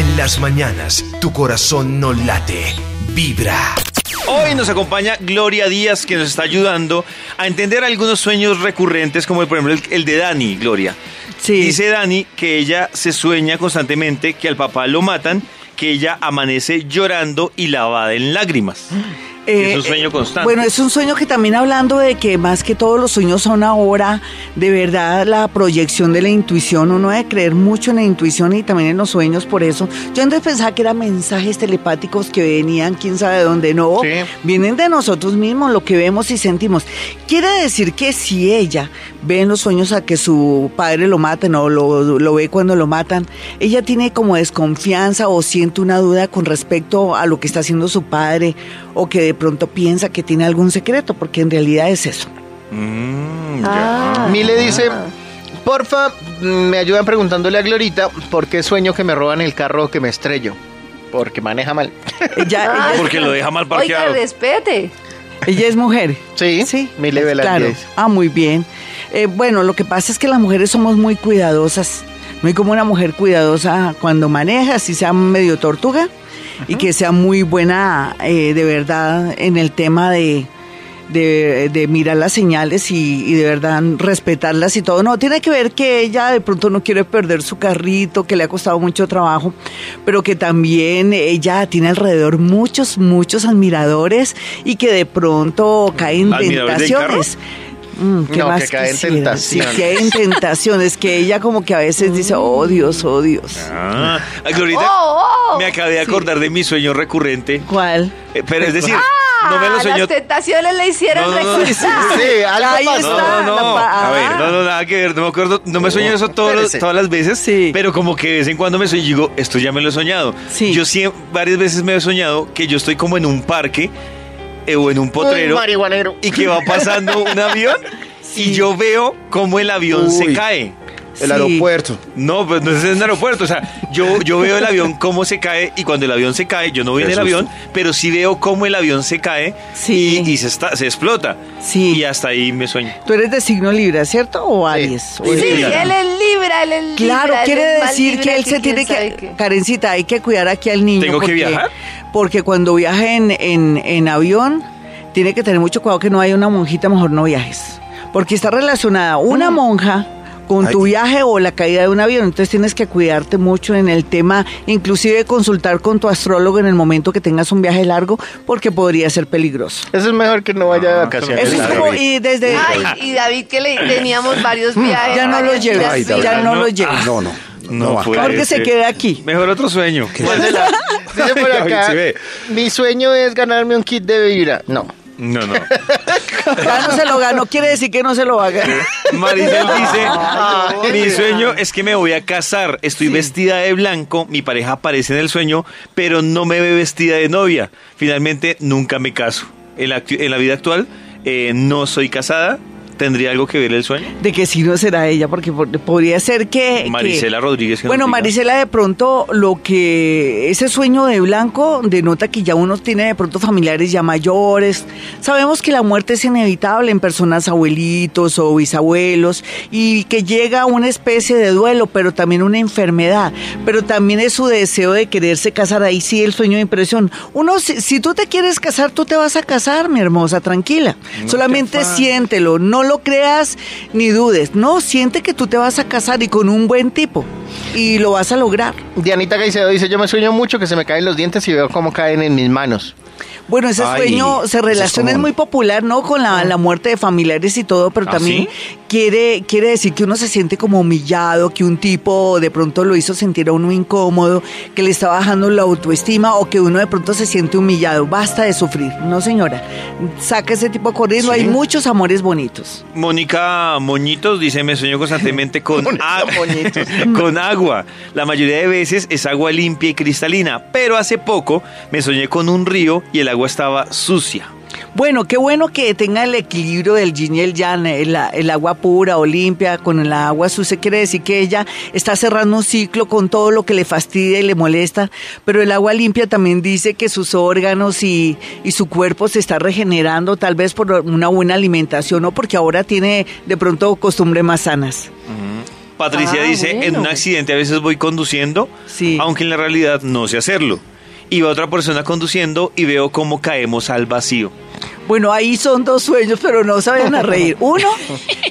En las mañanas, tu corazón no late, vibra. Hoy nos acompaña Gloria Díaz, que nos está ayudando a entender algunos sueños recurrentes, como por ejemplo el, el de Dani, Gloria. Sí. Dice Dani que ella se sueña constantemente que al papá lo matan, que ella amanece llorando y lavada en lágrimas. Es un sueño Eh, constante. Bueno, es un sueño que también hablando de que más que todos los sueños son ahora, de verdad, la proyección de la intuición. Uno debe creer mucho en la intuición y también en los sueños, por eso. Yo antes pensaba que eran mensajes telepáticos que venían, quién sabe de dónde. No, Sí. vienen de nosotros mismos, lo que vemos y sentimos. Quiere decir que si ella ve en los sueños a que su padre lo maten o lo, lo ve cuando lo matan, ella tiene como desconfianza o siente una duda con respecto a lo que está haciendo su padre o que de pronto piensa que tiene algún secreto, porque en realidad es eso. Mm, ya. Mile dice, porfa, me ayudan preguntándole a Glorita por qué sueño que me roban el carro que me estrello. Porque maneja mal. Ella, Ah. ella, Porque lo deja mal Oiga, parqueado. respete. ella es mujer. Sí, Sí, Mile claro. dice. Ah, muy bien. Eh, bueno, lo que pasa es que las mujeres somos muy cuidadosas. No hay como una mujer cuidadosa cuando maneja, si sea medio tortuga y que sea muy buena eh, de verdad en el tema de, de, de mirar las señales y, y de verdad respetarlas y todo. No, tiene que ver que ella de pronto no quiere perder su carrito, que le ha costado mucho trabajo, pero que también ella tiene alrededor muchos, muchos admiradores y que de pronto cae en ¿Admiradores del tentaciones. Mm, ¿qué No, más que cae en tentaciones. Sí, que en tentaciones, que ella como que a veces dice, oh Dios, oh Dios. Ah, ay, Glorita, Oh, oh. me acabé de acordar de mi sueño recurrente. ¿Cuál? Eh, pero es decir, Ah, no me lo sueño. Las tentaciones le hicieron No, no, no. Sí, algo Ahí pasó. Está. no, no. A ver, ah. no, no, nada que ver. No me acuerdo. No me sueño eso todos todas las veces. Sí. Pero como que de vez en cuando me sueño y digo, esto ya me lo he soñado. Sí. Yo sí, varias veces me he soñado que yo estoy como en un parque o en un potrero Uy, y que va pasando un avión y yo veo cómo el avión se cae. El Sí. aeropuerto. No, pues no es en el aeropuerto. O sea, yo, yo veo el avión cómo se cae y cuando el avión se cae, yo no voy en Qué el avión, pero sí veo cómo el avión se cae Sí. y, y se, está, se explota. Sí. Y hasta ahí me sueño. Tú eres de signo Libra, ¿cierto? ¿O Aries? ¿O Sí, él es Libra, él es Libra. Claro, él quiere decir que él se tiene que... Karencita, hay que cuidar aquí al niño. ¿Tengo que porque- viajar? Porque cuando viaje en, en, en avión, tiene que tener mucho cuidado que no haya una monjita, mejor no viajes. Porque está relacionada una monja con tu viaje o la caída de un avión. Entonces tienes que cuidarte mucho en el tema, inclusive consultar con tu astrólogo en el momento que tengas un viaje largo, porque podría ser peligroso. Eso es mejor que no vaya de vacaciones. Eso es como, y desde... Ay, y David que le teníamos varios viajes. Ya no lo varias lleves, giras Ay, David. ya no no. lo lleves. No, no. No No, puede Porque se ser. quede aquí. Mejor otro sueño. Dice, la- dice por acá, mi sueño es ganarme un kit de vibra. No. No, no. Ya no se lo ganó, quiere decir que no se lo va a ganar. Maricel dice, Ay, mi sueño es que me voy a casar, estoy vestida de blanco, mi pareja aparece en el sueño, pero no me ve vestida de novia. Finalmente, nunca me caso. En la, en la vida actual, eh, no soy casada. ¿Tendría algo que ver el sueño? de que si no será ella, porque por- podría ser que... que- Marisela Rodríguez. que Bueno. Marisela, de pronto lo que ese sueño de blanco denota que ya uno tiene de pronto familiares ya mayores. Sabemos que la muerte es inevitable en personas abuelitos o bisabuelos y que llega una especie de duelo, pero también una enfermedad. Pero también es su deseo de quererse casar. Ahí sí el sueño de impresión. Uno, si, si tú te quieres casar, tú te vas a casar, mi hermosa, tranquila. Solamente siéntelo, no lo creas ni dudes. No, siente que tú te vas a casar y con un buen tipo. Y lo vas a lograr. Dianita Caicedo dice, yo me sueño mucho que se me caen los dientes y veo cómo caen en mis manos. Bueno, ese Ay, sueño se es relaciona, es, muy popular, ¿no? Con la, la muerte de familiares y todo, pero ¿Ah, también sí? Quiere, quiere decir que uno se siente como humillado, que un tipo de pronto lo hizo sentir a uno incómodo, que le está bajando la autoestima o que uno de pronto se siente humillado. Basta de sufrir, no señora. Saca ese tipo corriendo, hay muchos amores bonitos. Mónica Moñitos dice, me sueño constantemente con, con agua. La mayoría de veces es agua limpia y cristalina, pero hace poco me soñé con un río y el agua estaba sucia. Bueno, qué bueno que tenga el equilibrio del yin y el yang, el, el agua pura o limpia con el agua sucia. Quiere decir que ella está cerrando un ciclo con todo lo que le fastidia y le molesta, pero el agua limpia también dice que sus órganos y, y su cuerpo se está regenerando, tal vez por una buena alimentación o porque ahora tiene de pronto costumbres más sanas. Patricia Ah, dice, en un accidente a veces voy conduciendo, Sí. aunque en la realidad no sé hacerlo. Y va otra persona conduciendo y veo cómo caemos al vacío. Bueno, ahí son dos sueños, pero no se vayan a reír. Uno,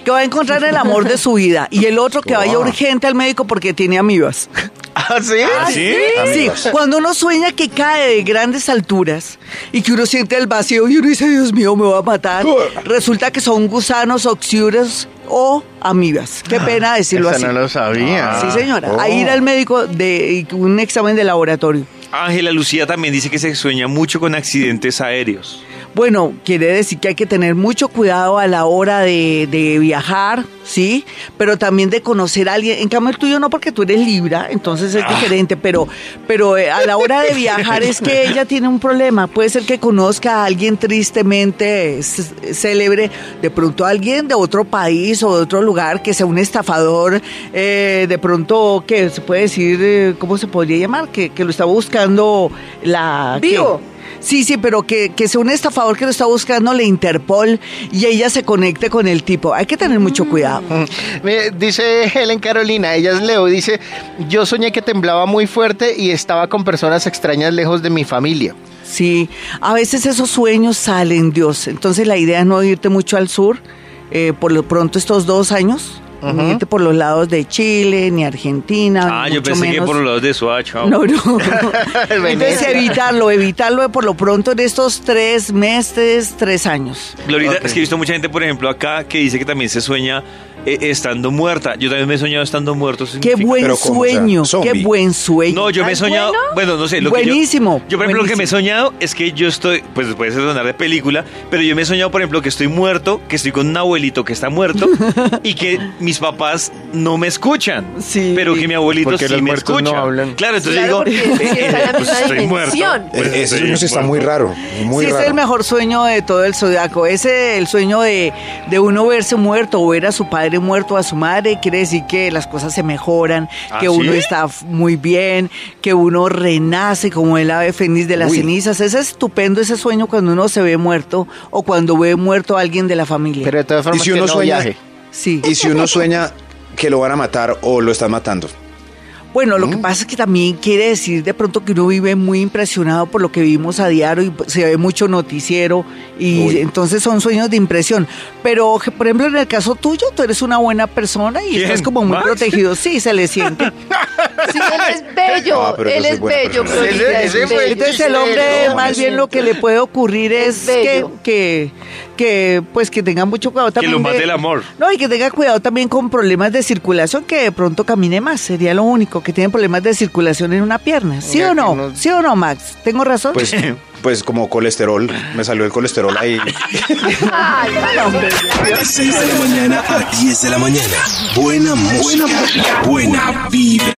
que va a encontrar el amor de su vida. Y el otro, que vaya urgente al médico porque tiene amibas. ¿Ah, sí? ¿Sí? Sí, cuando uno sueña que cae de grandes alturas y que uno siente el vacío y uno dice, Dios mío, me va a matar, resulta que son gusanos, oxiuros o amibas. Qué pena decirlo Esa así. no lo sabía. Sí, señora. Oh. Ahí ir al médico de un examen de laboratorio. Ángela Lucía también dice que se sueña mucho con accidentes aéreos. Bueno, quiere decir que hay que tener mucho cuidado a la hora de, de viajar, ¿sí? Pero también de conocer a alguien. En cambio, el tuyo no, porque tú eres Libra, entonces es diferente. Pero, pero eh, a la hora de viajar es que ella tiene un problema. Puede ser que conozca a alguien tristemente célebre, de pronto alguien de otro país o de otro lugar que sea un estafador, eh, de pronto, que se puede decir, eh, ¿cómo se podría llamar? Que, que lo está buscando la... ¿qué? Vivo. Sí, sí, pero que, que sea un estafador que lo está buscando la Interpol y ella se conecte con el tipo. Hay que tener mucho cuidado. Mm. Me- Dice Helen Carolina, ella es Leo, dice, yo soñé que temblaba muy fuerte y estaba con personas extrañas lejos de mi familia. Sí, a veces esos sueños salen, Dios. Entonces la idea es no irte mucho al sur, eh, por lo pronto estos dos años, ni irte por los lados de Chile, ni Argentina. Ah, yo pensé que menos. por los lados de Soacha. No, no. Entonces evitarlo, evitarlo por lo pronto en estos tres meses, tres años. Glorita, Ok. es que he visto mucha gente, por ejemplo, acá que dice que también se sueña estando muerta. Yo también me he soñado estando muerto. Qué buen sueño, qué buen sueño. No, yo me he ¿Es soñado, bueno? bueno, no sé, lo que yo- Buenísimo, yo, por ejemplo, lo que me he buenísimo. soñado es que yo estoy, pues puede ser sonar de película, pero yo me he soñado, por ejemplo, que estoy muerto, que estoy con un abuelito que está muerto y que mis papás no me escuchan, Sí. pero que mi abuelito Porque sí los me muertos no escucha. hablan. Claro, entonces Claro, digo, eh, la pues estoy muerto. Pues Ese estoy sueño sí está muerto. muy raro, muy sí, raro. es el mejor sueño de todo el zodiaco. Ese el sueño de, de uno verse muerto o ver a su padre muerto, a su madre, quiere decir que las cosas se mejoran, ¿Ah, que uno sí? está f- muy bien, que uno renace como el ave fénix de las Uy. cenizas. Es estupendo ese sueño cuando uno se ve muerto o cuando ve muerto a alguien de la familia. Pero de todas formas ¿Y si que uno no sueña? viaje. sí. Y si uno sueña que lo van a matar o lo están matando. Bueno, lo que pasa es que también quiere decir de pronto que uno vive muy impresionado por lo que vivimos a diario y se ve mucho noticiero y Uy. entonces son sueños de impresión. Pero, por ejemplo, en el caso tuyo, tú eres una buena persona y ¿Quién? estás como muy ¿Max? protegido. Sí, se le siente. Sí, él es bello, Ah, él es buena bello. Glorita, Ese- es. Entonces el hombre Chistero, más bien lo que le puede ocurrir es, Es que, que, que, pues que tenga mucho cuidado Que también. lo mate de- el amor. No, y que tenga cuidado también con problemas de circulación, que de pronto camine más. Sería lo único, que tiene problemas de circulación en una pierna. ¿Sí Oiga, o no? que no- ¿Sí o no, Max? ¿Tengo razón? Pues, pues como colesterol, me salió el colesterol ahí. Ay, hombre. De 6 de la mañana a 10 de la mañana. Buena música. Buena vibra.